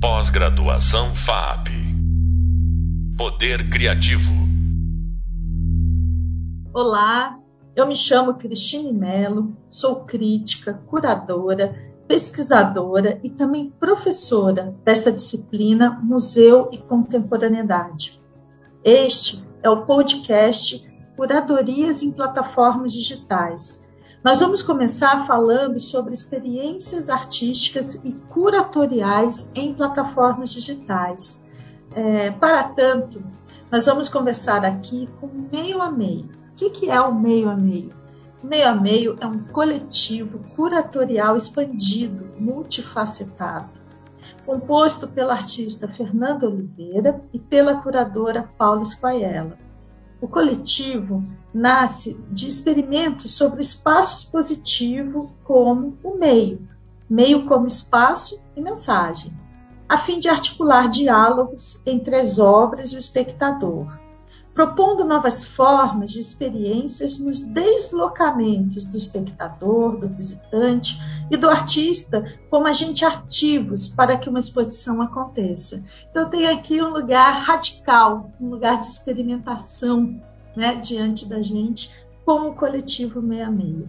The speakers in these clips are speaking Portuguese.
Pós-graduação FAP. Poder Criativo. Olá, eu me chamo Cristine Mello, sou crítica, curadora, pesquisadora e também professora desta disciplina Museu e Contemporaneidade. Este é o podcast Curadorias em Plataformas Digitais. Nós vamos começar falando sobre experiências artísticas e curatoriais em plataformas digitais. É, para tanto, nós vamos conversar aqui com meio a meio. O que, que é o meio a meio? Meio a meio é um coletivo curatorial expandido, multifacetado, composto pela artista Fernanda Oliveira e pela curadora Paula Squaiella. O coletivo nasce de experimentos sobre o espaço como o meio, meio como espaço e mensagem, a fim de articular diálogos entre as obras e o espectador propondo novas formas de experiências nos deslocamentos do espectador, do visitante e do artista como agentes ativos para que uma exposição aconteça. Então, tem aqui um lugar radical, um lugar de experimentação né, diante da gente, como coletivo Meio a Meio.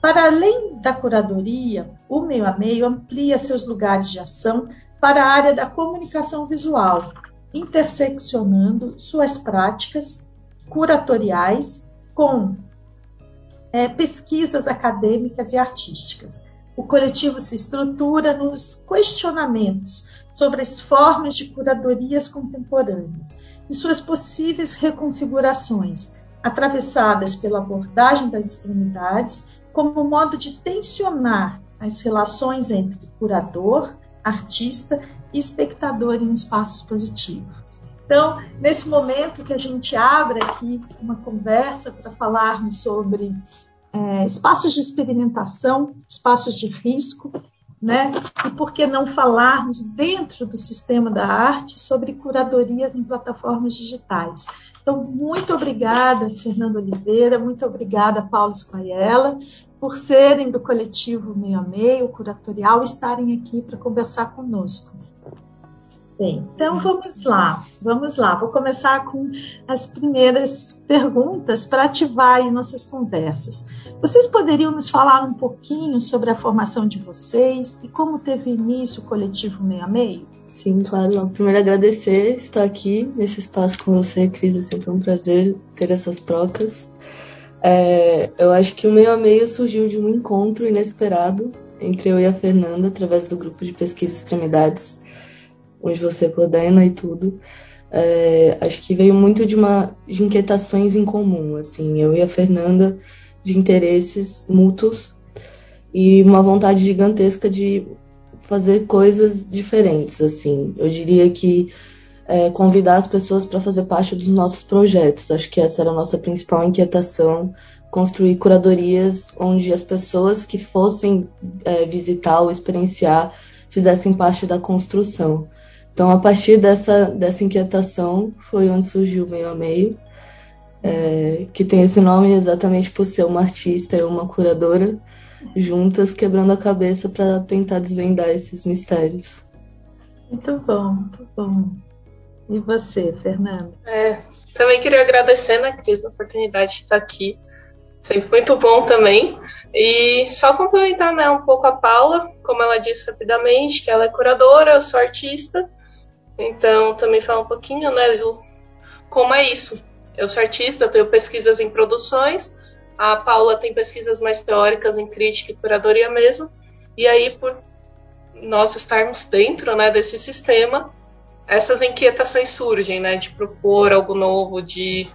Para além da curadoria, o Meio a Meio amplia seus lugares de ação para a área da comunicação visual, interseccionando suas práticas curatoriais com é, pesquisas acadêmicas e artísticas. O coletivo se estrutura nos questionamentos sobre as formas de curadorias contemporâneas e suas possíveis reconfigurações, atravessadas pela abordagem das extremidades como modo de tensionar as relações entre curador, artista espectador em espaço expositivo. Então, nesse momento que a gente abre aqui uma conversa para falarmos sobre é, espaços de experimentação, espaços de risco, né? E por que não falarmos dentro do sistema da arte sobre curadorias em plataformas digitais? Então, muito obrigada, Fernanda Oliveira, muito obrigada, Paulo Squaiella, por serem do coletivo Meio a Meio, curatorial, estarem aqui para conversar conosco. Bem, então vamos lá, vamos lá. Vou começar com as primeiras perguntas para ativar nossas conversas. Vocês poderiam nos falar um pouquinho sobre a formação de vocês e como teve início o coletivo Meio a Meio? Sim, claro. Primeiro agradecer estar aqui nesse espaço com você, Cris. É sempre um prazer ter essas trocas. É, eu acho que o Meio a Meio surgiu de um encontro inesperado entre eu e a Fernanda através do grupo de pesquisa Extremidades onde você coordena e tudo. É, acho que veio muito de uma de inquietações em comum, assim, eu e a Fernanda de interesses mútuos e uma vontade gigantesca de fazer coisas diferentes, assim. Eu diria que é, convidar as pessoas para fazer parte dos nossos projetos. Acho que essa era a nossa principal inquietação, construir curadorias onde as pessoas que fossem é, visitar ou experienciar fizessem parte da construção. Então, a partir dessa, dessa inquietação, foi onde surgiu o Meio a Meio, é, que tem esse nome exatamente por ser uma artista e uma curadora, juntas quebrando a cabeça para tentar desvendar esses mistérios. Muito bom, muito bom. E você, Fernanda? É, também queria agradecer, né, Cris, a oportunidade de estar aqui. Sempre muito bom também. E só complementar né, um pouco a Paula, como ela disse rapidamente, que ela é curadora, eu sou artista. Então, também falar um pouquinho, né, do como é isso. Eu sou artista, eu tenho pesquisas em produções, a Paula tem pesquisas mais teóricas em crítica e curadoria mesmo, e aí, por nós estarmos dentro né, desse sistema, essas inquietações surgem, né, de propor algo novo, de,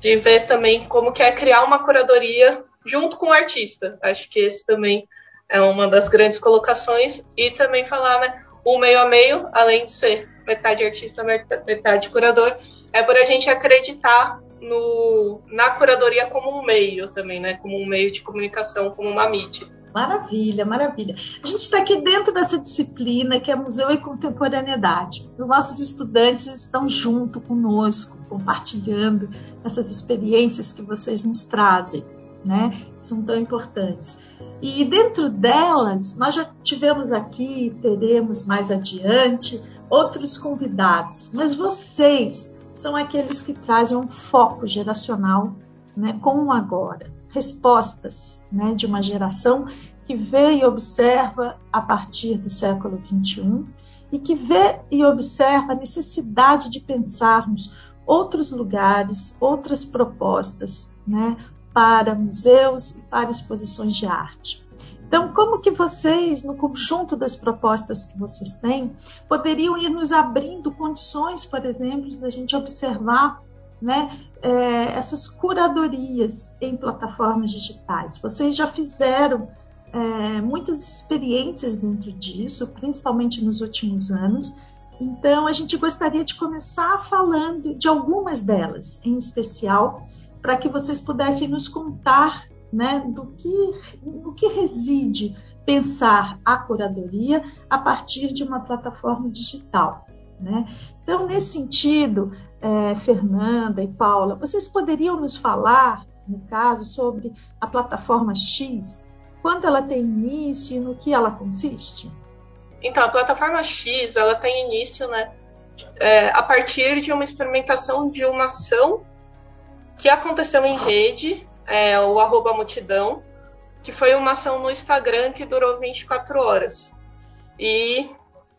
de ver também como que é criar uma curadoria junto com o artista. Acho que esse também é uma das grandes colocações, e também falar, né, o meio a meio, além de ser metade artista, metade curador, é por a gente acreditar no, na curadoria como um meio também, né? Como um meio de comunicação, como uma mídia. Maravilha, maravilha. A gente está aqui dentro dessa disciplina que é Museu e Contemporaneidade. Os nossos estudantes estão junto conosco, compartilhando essas experiências que vocês nos trazem. né? São tão importantes. E dentro delas, nós já tivemos aqui teremos mais adiante outros convidados, mas vocês são aqueles que trazem um foco geracional né, com o agora, respostas né, de uma geração que vê e observa a partir do século XXI e que vê e observa a necessidade de pensarmos outros lugares, outras propostas né, para museus e para exposições de arte. Então, como que vocês, no conjunto das propostas que vocês têm, poderiam ir nos abrindo condições, por exemplo, da gente observar né, é, essas curadorias em plataformas digitais? Vocês já fizeram é, muitas experiências dentro disso, principalmente nos últimos anos. Então, a gente gostaria de começar falando de algumas delas, em especial, para que vocês pudessem nos contar né, do, que, do que reside pensar a curadoria a partir de uma plataforma digital. Né? Então, nesse sentido, é, Fernanda e Paula, vocês poderiam nos falar, no caso, sobre a plataforma X, quando ela tem início e no que ela consiste? Então, a plataforma X ela tem início né, é, a partir de uma experimentação de uma ação que aconteceu em rede, é, o arroba multidão, que foi uma ação no Instagram que durou 24 horas. E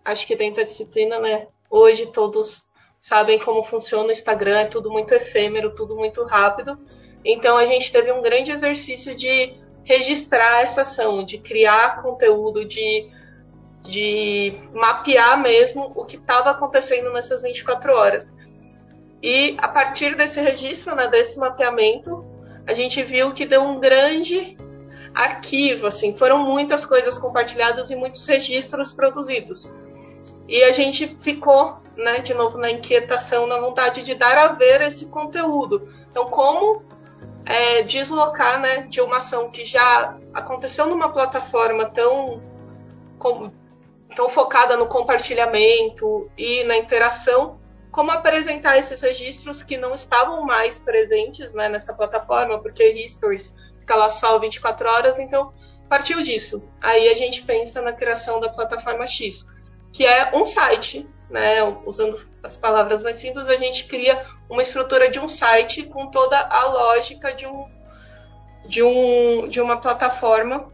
acho que dentro da disciplina, né, hoje todos sabem como funciona o Instagram, é tudo muito efêmero, tudo muito rápido. Então a gente teve um grande exercício de registrar essa ação, de criar conteúdo, de, de mapear mesmo o que estava acontecendo nessas 24 horas. E a partir desse registro, né, desse mapeamento, a gente viu que deu um grande arquivo, assim, foram muitas coisas compartilhadas e muitos registros produzidos. E a gente ficou, né, de novo na inquietação, na vontade de dar a ver esse conteúdo. Então, como é, deslocar, né, de uma ação que já aconteceu numa plataforma tão com, tão focada no compartilhamento e na interação como apresentar esses registros que não estavam mais presentes né, nessa plataforma, porque Histories fica lá só 24 horas, então partiu disso. Aí a gente pensa na criação da plataforma X, que é um site, né, usando as palavras mais simples, a gente cria uma estrutura de um site com toda a lógica de um de, um, de uma plataforma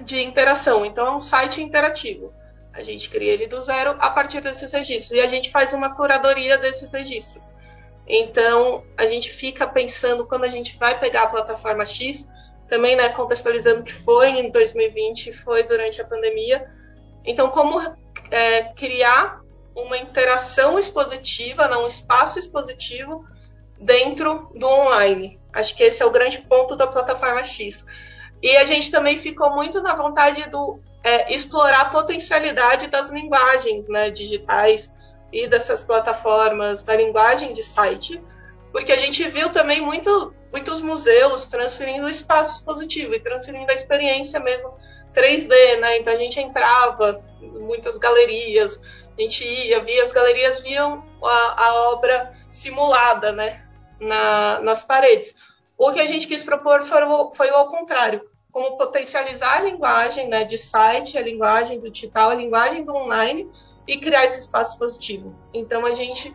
de interação. Então é um site interativo. A gente cria ele do zero a partir desses registros e a gente faz uma curadoria desses registros. Então, a gente fica pensando quando a gente vai pegar a plataforma X, também né, contextualizando que foi em 2020, foi durante a pandemia. Então, como é, criar uma interação expositiva, não, um espaço expositivo dentro do online. Acho que esse é o grande ponto da plataforma X. E a gente também ficou muito na vontade do é, explorar a potencialidade das linguagens né, digitais e dessas plataformas, da linguagem de site, porque a gente viu também muito, muitos museus transferindo o espaço expositivo e transferindo a experiência mesmo 3D, né? Então a gente entrava muitas galerias, a gente ia, via, as galerias viam a, a obra simulada, né? Na, nas paredes. O que a gente quis propor foi, foi o ao contrário como potencializar a linguagem né, de site, a linguagem do digital, a linguagem do online e criar esse espaço positivo. Então a gente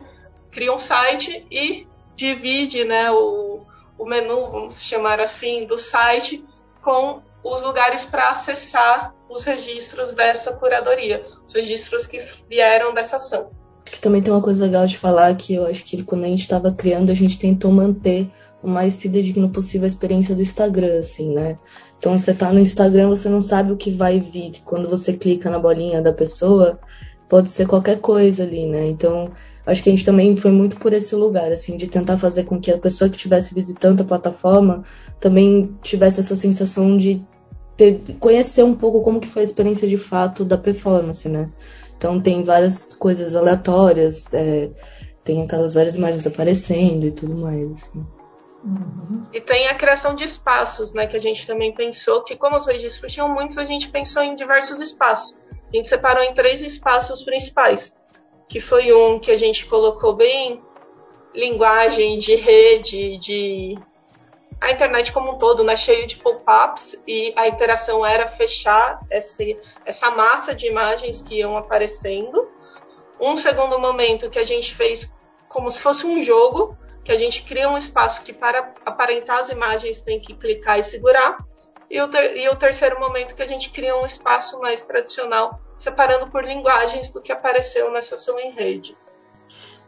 cria um site e divide né, o, o menu, vamos chamar assim, do site com os lugares para acessar os registros dessa curadoria, os registros que vieram dessa ação. Que também tem uma coisa legal de falar que eu acho que quando a gente estava criando, a gente tentou manter o mais fidedigno possível a experiência do Instagram, assim, né? Então você tá no Instagram, você não sabe o que vai vir. Quando você clica na bolinha da pessoa, pode ser qualquer coisa ali, né? Então, acho que a gente também foi muito por esse lugar, assim, de tentar fazer com que a pessoa que estivesse visitando a plataforma também tivesse essa sensação de ter, conhecer um pouco como que foi a experiência de fato da performance, né? Então tem várias coisas aleatórias, é, tem aquelas várias imagens aparecendo e tudo mais. Assim. Uhum. E tem a criação de espaços, né? Que a gente também pensou que, como os registros tinham muitos, a gente pensou em diversos espaços. A gente separou em três espaços principais, que foi um que a gente colocou bem linguagem de rede, de, a internet como um todo, né, cheio de pop-ups e a interação era fechar esse, essa massa de imagens que iam aparecendo. Um segundo momento que a gente fez como se fosse um jogo, que a gente cria um espaço que para aparentar as imagens tem que clicar e segurar. E o, ter, e o terceiro momento que a gente cria um espaço mais tradicional, separando por linguagens do que apareceu nessa ação em rede.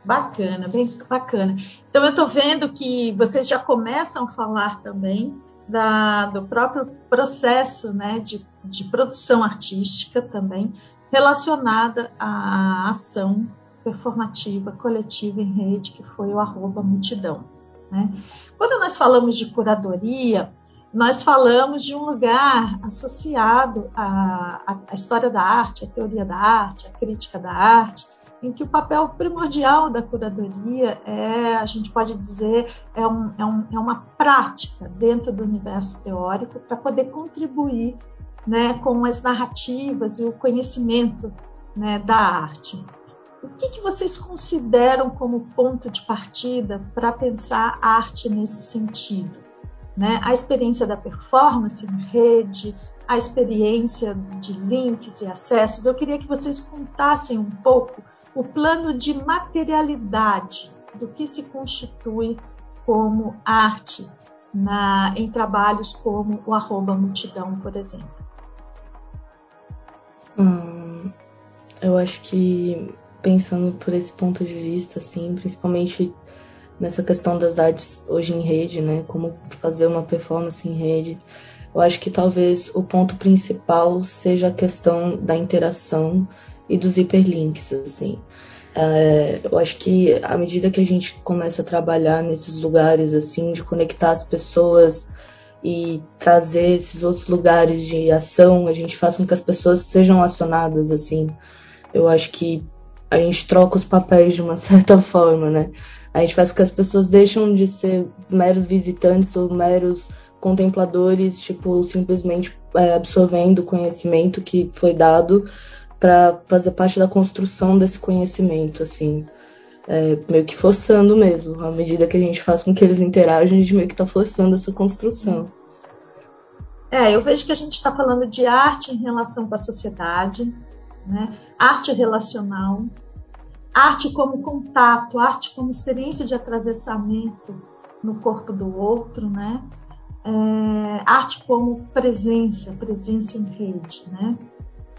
Bacana, bem bacana. Então eu estou vendo que vocês já começam a falar também da, do próprio processo né, de, de produção artística também relacionada à ação performativa coletiva em rede que foi o arroba multidão. Né? Quando nós falamos de curadoria, nós falamos de um lugar associado à, à, história da arte, à teoria da arte, à crítica da arte, em que o papel primordial da curadoria é, a gente pode dizer, é, um, é, um, é uma prática dentro do universo teórico para poder contribuir né, com as narrativas e o conhecimento né, da arte. O que, que vocês consideram como ponto de partida para pensar arte nesse sentido? Né? A experiência da performance em rede, a experiência de links e acessos. Eu queria que vocês contassem um pouco o plano de materialidade do que se constitui como arte na, em trabalhos como o arroba multidão, por exemplo. Hum, eu acho que pensando por esse ponto de vista, assim, principalmente nessa questão das artes hoje em rede, né, como fazer uma performance em rede, eu acho que talvez o ponto principal seja a questão da interação e dos hiperlinks, assim. É, eu acho que à medida que a gente começa a trabalhar nesses lugares, assim, de conectar as pessoas e trazer esses outros lugares de ação, a gente faz com que as pessoas sejam acionadas, assim. Eu acho que a gente troca os papéis de uma certa forma, né? A gente faz com que as pessoas deixam de ser meros visitantes ou meros contempladores, tipo, simplesmente é, absorvendo o conhecimento que foi dado para fazer parte da construção desse conhecimento, assim. É, meio que forçando mesmo. À medida que a gente faz com que eles interagem, a gente meio que está forçando essa construção. É, eu vejo que a gente está falando de arte em relação com a sociedade, né? arte relacional, arte como contato, arte como experiência de atravessamento no corpo do outro, né? É, arte como presença, presença em rede, né?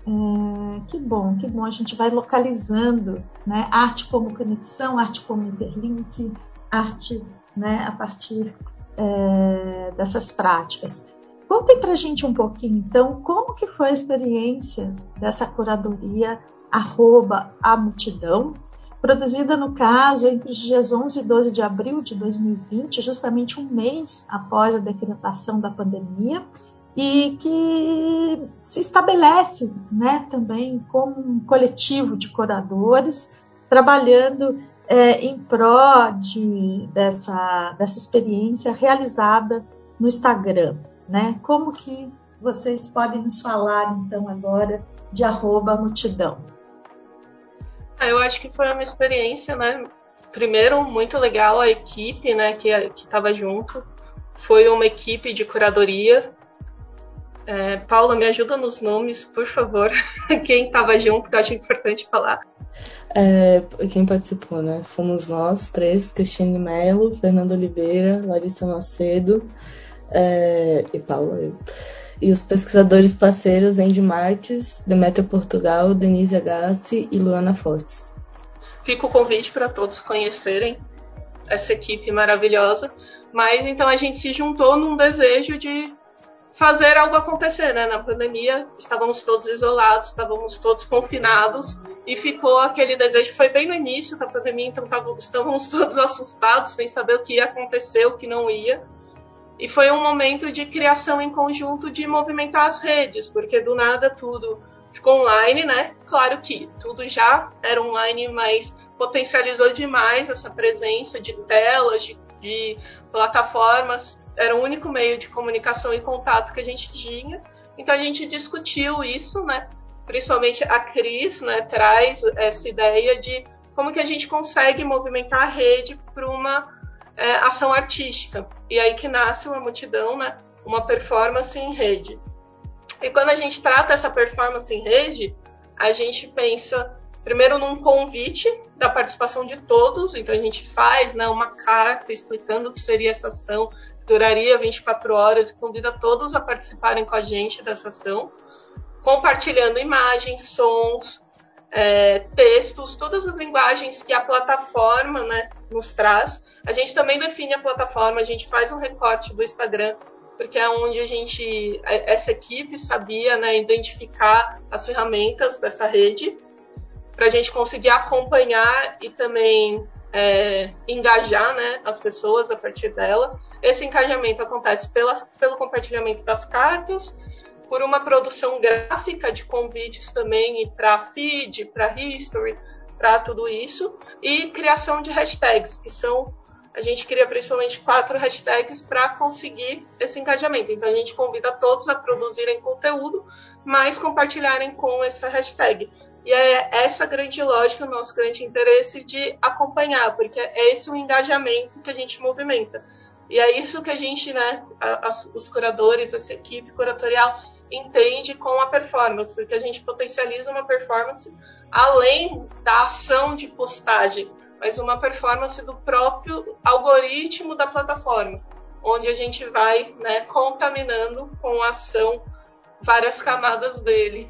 É, que bom, que bom. A gente vai localizando, né? Arte como conexão, arte como interlink, arte, né? A partir é, dessas práticas. Contem para a gente um pouquinho, então, como que foi a experiência dessa curadoria arroba a multidão, produzida, no caso, entre os dias 11 e 12 de abril de 2020, justamente um mês após a decretação da pandemia, e que se estabelece né, também como um coletivo de curadores trabalhando é, em pró de, dessa, dessa experiência realizada no Instagram. Né? Como que vocês podem nos falar então agora de arroba multidão? Ah, eu acho que foi uma experiência, né? Primeiro, muito legal a equipe, né, que estava junto. Foi uma equipe de curadoria é, Paula, me ajuda nos nomes, por favor. Quem estava junto, que eu acho importante falar. É, quem participou, né? Fomos nós três, Cristiane Mello, Fernando Oliveira, Larissa Macedo é, e Paula. E os pesquisadores parceiros Andy Marques, Demetrio Portugal, Denise Agassi e Luana Fortes. Fica o convite para todos conhecerem essa equipe maravilhosa. Mas então a gente se juntou num desejo de fazer algo acontecer, né? Na pandemia, estávamos todos isolados, estávamos todos confinados e ficou aquele desejo. Foi bem no início da pandemia, então estávamos todos assustados, sem saber o que ia acontecer, o que não ia. E foi um momento de criação em conjunto de movimentar as redes, porque do nada tudo ficou online, né? Claro que tudo já era online, mas potencializou demais essa presença de telas, de, de plataformas era o único meio de comunicação e contato que a gente tinha. Então a gente discutiu isso, né? Principalmente a Cris, né, traz essa ideia de como que a gente consegue movimentar a rede para uma é, ação artística. E aí que nasce uma multidão, né? Uma performance em rede. E quando a gente trata essa performance em rede, a gente pensa primeiro num convite da participação de todos, então a gente faz né, uma carta explicando o que seria essa ação, duraria 24 horas e convida todos a participarem com a gente dessa ação, compartilhando imagens, sons, é, textos, todas as linguagens que a plataforma né, nos traz. A gente também define a plataforma, a gente faz um recorte do Instagram, porque é onde a gente, essa equipe sabia né, identificar as ferramentas dessa rede para a gente conseguir acompanhar e também é, engajar né, as pessoas a partir dela. Esse engajamento acontece pela, pelo compartilhamento das cartas, por uma produção gráfica de convites também para feed, para history, para tudo isso, e criação de hashtags, que são a gente cria principalmente quatro hashtags para conseguir esse engajamento. Então a gente convida todos a produzirem conteúdo, mas compartilharem com essa hashtag. E é essa grande lógica, o nosso grande interesse de acompanhar, porque é esse o engajamento que a gente movimenta. E é isso que a gente, né, os curadores, essa equipe curatorial, entende com a performance, porque a gente potencializa uma performance além da ação de postagem, mas uma performance do próprio algoritmo da plataforma, onde a gente vai né, contaminando com a ação várias camadas dele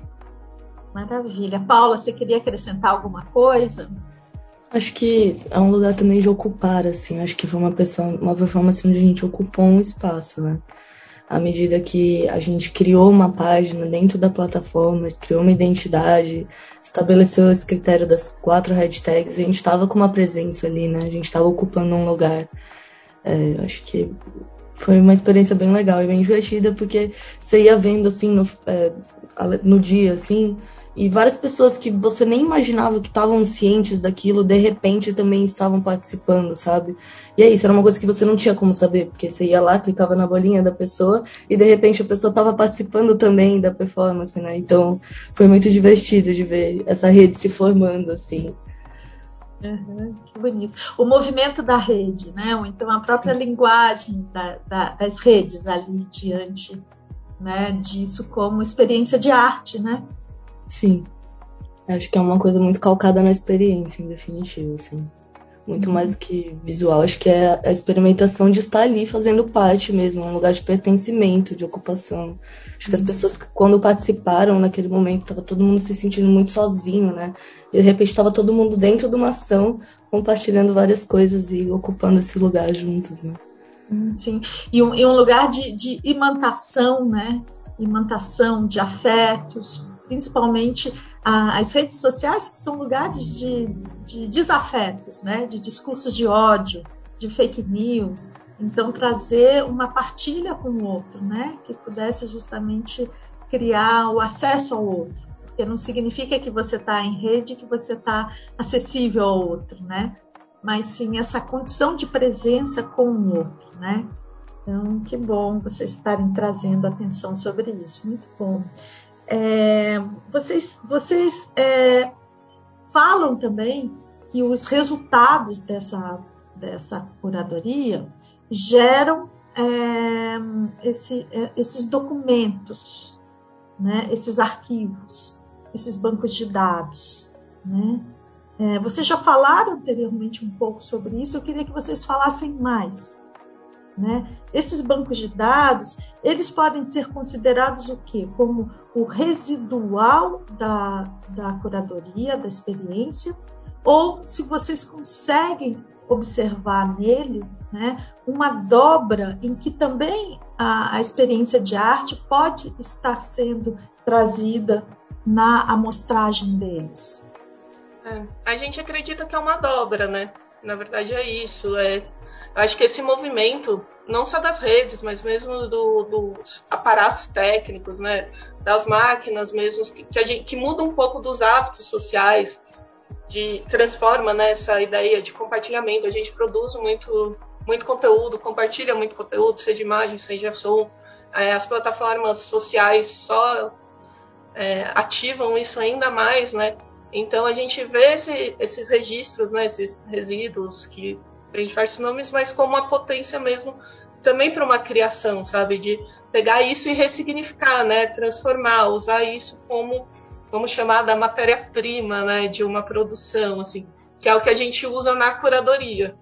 Maravilha. Paula, você queria acrescentar alguma coisa? Acho que é um lugar também de ocupar, assim. Acho que foi uma pessoa, uma performance onde a gente ocupou um espaço, né? À medida que a gente criou uma página dentro da plataforma, criou uma identidade, estabeleceu esse critério das quatro hashtags, a gente estava com uma presença ali, né? A gente estava ocupando um lugar. É, acho que foi uma experiência bem legal e bem divertida, porque você ia vendo, assim, no, é, no dia, assim, e várias pessoas que você nem imaginava que estavam cientes daquilo, de repente também estavam participando, sabe? E é isso, era uma coisa que você não tinha como saber, porque você ia lá, clicava na bolinha da pessoa e de repente a pessoa estava participando também da performance, né? Então foi muito divertido de ver essa rede se formando, assim. Uhum, que bonito. O movimento da rede, né? Ou então a própria Sim. linguagem da, da, das redes ali diante né, disso como experiência de arte, né? Sim. Acho que é uma coisa muito calcada na experiência, em definitivo, assim. Muito uhum. mais do que visual. Acho que é a experimentação de estar ali fazendo parte mesmo, um lugar de pertencimento, de ocupação. Acho que as pessoas, quando participaram naquele momento, estava todo mundo se sentindo muito sozinho, né? E de repente estava todo mundo dentro de uma ação, compartilhando várias coisas e ocupando esse lugar juntos, né? Sim, e um, e um lugar de, de imantação, né? Imantação de afetos, principalmente as redes sociais, que são lugares de, de desafetos, né? de discursos de ódio, de fake news. Então, trazer uma partilha com o outro, né? que pudesse justamente criar o acesso ao outro. Porque não significa que você está em rede, que você está acessível ao outro, né? mas sim essa condição de presença com o outro. Né? Então, que bom vocês estarem trazendo atenção sobre isso, muito bom. É, vocês vocês é, falam também que os resultados dessa, dessa curadoria geram é, esse, é, esses documentos, né, esses arquivos, esses bancos de dados. Né? É, vocês já falaram anteriormente um pouco sobre isso, eu queria que vocês falassem mais. Né? Esses bancos de dados, eles podem ser considerados o quê? Como o residual da, da curadoria, da experiência, ou se vocês conseguem observar nele né, uma dobra em que também a, a experiência de arte pode estar sendo trazida na amostragem deles. É, a gente acredita que é uma dobra, né? Na verdade é isso, é acho que esse movimento, não só das redes, mas mesmo do, dos aparatos técnicos, né, das máquinas mesmo, que, que, que muda um pouco dos hábitos sociais, de transforma né, essa ideia de compartilhamento. A gente produz muito, muito conteúdo, compartilha muito conteúdo, seja imagem, seja som. É, as plataformas sociais só é, ativam isso ainda mais, né? Então a gente vê esse, esses registros, né, esses resíduos que tem diversos nomes, mas como uma potência mesmo também para uma criação, sabe? De pegar isso e ressignificar, né? Transformar, usar isso como, vamos chamar da matéria-prima, né? De uma produção, assim, que é o que a gente usa na curadoria.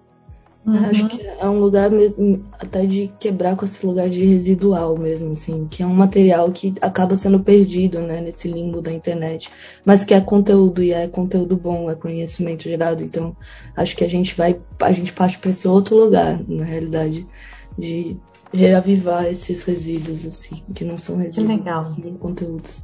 Uhum. Acho que é um lugar mesmo, até de quebrar com esse lugar de residual mesmo, assim, que é um material que acaba sendo perdido, né, nesse limbo da internet, mas que é conteúdo e é conteúdo bom, é conhecimento gerado, então acho que a gente vai, a gente parte para esse outro lugar, na realidade, de reavivar esses resíduos, assim, que não são resíduos, que legal. são conteúdos.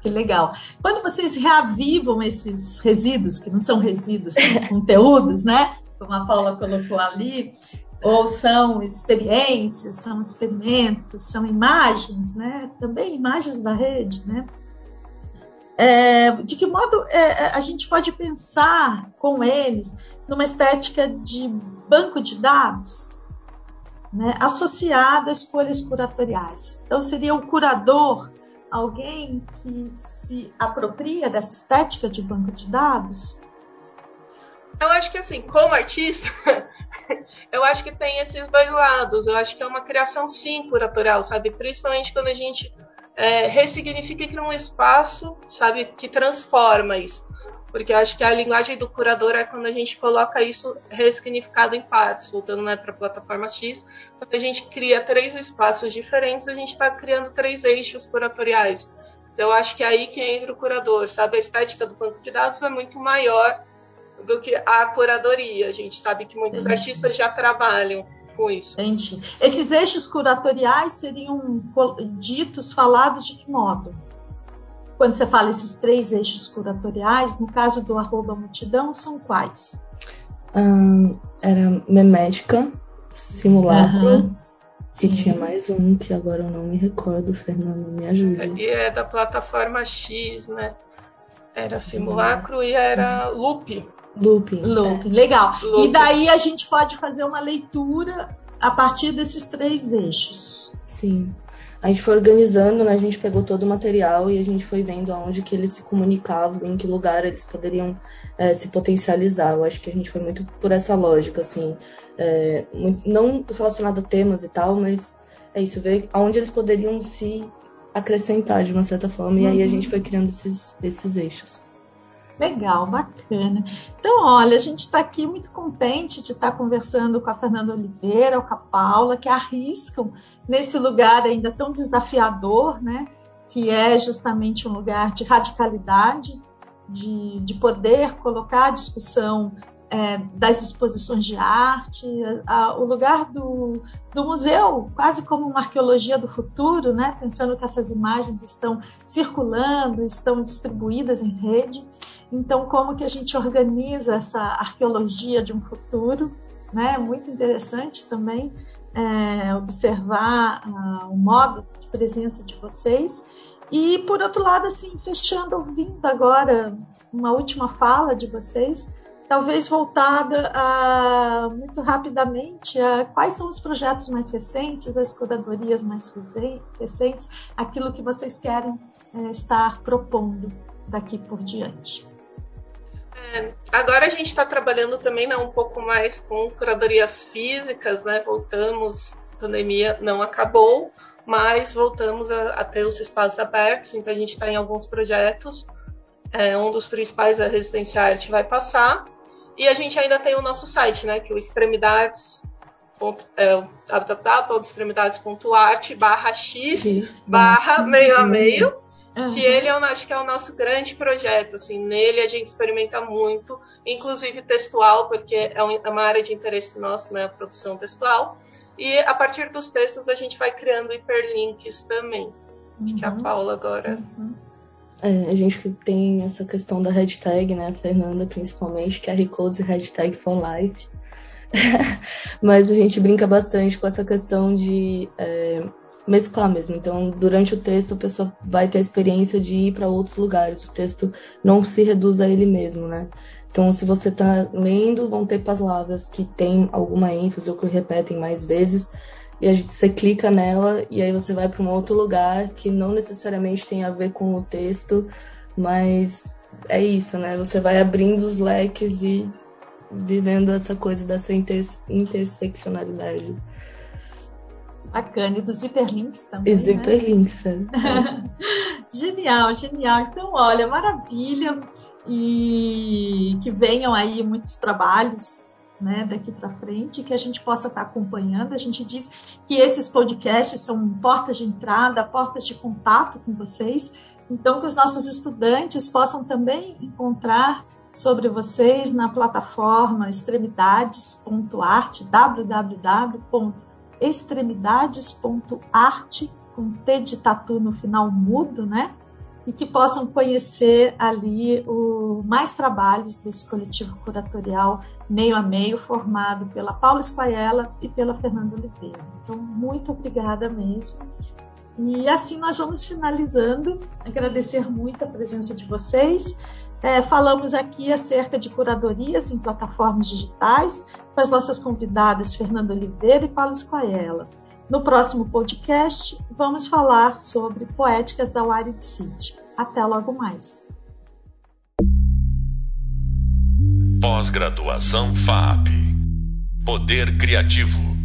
Que legal. Quando vocês reavivam esses resíduos, que não são resíduos, são conteúdos, né? Como a Paula colocou ali, ou são experiências, são experimentos, são imagens, né? Também imagens da rede, né? É, de que modo é, é, a gente pode pensar com eles numa estética de banco de dados né, associada a escolhas curatoriais? Então, seria o curador alguém que se apropria dessa estética de banco de dados? Eu acho que assim, como artista, eu acho que tem esses dois lados. Eu acho que é uma criação sim curatorial, sabe? Principalmente quando a gente é, ressignifica e cria um espaço, sabe, que transforma isso. Porque eu acho que a linguagem do curador é quando a gente coloca isso ressignificado em partes, voltando né, para a plataforma X. Quando a gente cria três espaços diferentes, a gente está criando três eixos curatoriais. Então, eu acho que é aí que entra o curador, sabe? A estética do banco de dados é muito maior do que a curadoria. A gente sabe que muitos Entendi. artistas já trabalham com isso. Entendi. Esses eixos curatoriais seriam ditos, falados de que modo? Quando você fala esses três eixos curatoriais, no caso do arroba multidão, são quais? Um, era memética, simulacro, uhum. e tinha mais um que agora eu não me recordo, Fernando, me ajude. E é da plataforma X, né? Era simulacro e era loop. Looping. Looping, é. legal. Looping. E daí a gente pode fazer uma leitura a partir desses três eixos. Sim. A gente foi organizando, né? A gente pegou todo o material e a gente foi vendo aonde que eles se comunicavam, em que lugar eles poderiam é, se potencializar. Eu acho que a gente foi muito por essa lógica, assim. É, não relacionado a temas e tal, mas é isso, ver aonde eles poderiam se acrescentar de uma certa forma. Uhum. E aí a uhum. gente foi criando esses, esses eixos. Legal, bacana. Então, olha, a gente está aqui muito contente de estar tá conversando com a Fernanda Oliveira, com a Paula, que arriscam nesse lugar ainda tão desafiador, né? Que é justamente um lugar de radicalidade, de, de poder colocar a discussão é, das exposições de arte, a, o lugar do, do museu, quase como uma arqueologia do futuro, né? pensando que essas imagens estão circulando, estão distribuídas em rede. Então, como que a gente organiza essa arqueologia de um futuro? Né? Muito interessante também é, observar uh, o modo de presença de vocês. E, por outro lado, assim, fechando, ouvindo agora uma última fala de vocês, talvez voltada a, muito rapidamente a quais são os projetos mais recentes, as curadorias mais recentes, aquilo que vocês querem é, estar propondo daqui por diante. É, agora a gente está trabalhando também né, um pouco mais com curadorias físicas, né? Voltamos, a pandemia não acabou, mas voltamos a, a ter os espaços abertos, então a gente está em alguns projetos. É, um dos principais é a Residência Arte vai passar. E a gente ainda tem o nosso site, né? Que é o extremidades é, www.extremidades.art barra x barra meio a meio Uhum. Que ele, eu acho que é o nosso grande projeto, assim, nele a gente experimenta muito, inclusive textual, porque é, é uma área de interesse nosso, né, a produção textual. E a partir dos textos a gente vai criando hiperlinks também. Acho que a uhum. Paula agora. Uhum. É, a gente tem essa questão da hashtag, né, a Fernanda principalmente, que é Recodes e hashtag for life. Mas a gente brinca bastante com essa questão de é, mesclar mesmo. Então, durante o texto, a pessoa vai ter a experiência de ir para outros lugares. O texto não se reduz a ele mesmo, né? Então, se você está lendo, vão ter palavras que têm alguma ênfase ou que repetem mais vezes. E a gente, você clica nela e aí você vai para um outro lugar que não necessariamente tem a ver com o texto, mas é isso, né? Você vai abrindo os leques e vivendo essa coisa dessa inter, interseccionalidade. Bacana, e dos hiperlinks também. Os né? hiperlinks, é. genial, genial. Então, olha, maravilha. E que venham aí muitos trabalhos né, daqui para frente, que a gente possa estar tá acompanhando. A gente diz que esses podcasts são portas de entrada, portas de contato com vocês, então que os nossos estudantes possam também encontrar sobre vocês na plataforma extremidades.arte, www.extremidades.arte, com T de tatu no final mudo, né? E que possam conhecer ali o, mais trabalhos desse coletivo curatorial meio a meio, formado pela Paula Espaella e pela Fernanda Oliveira. Então, muito obrigada mesmo. E assim nós vamos finalizando. Agradecer muito a presença de vocês. É, falamos aqui acerca de curadorias em plataformas digitais com as nossas convidadas Fernanda Oliveira e Paula Esquaela. No próximo podcast, vamos falar sobre poéticas da Wired City. Até logo mais. Pós-graduação FAP Poder Criativo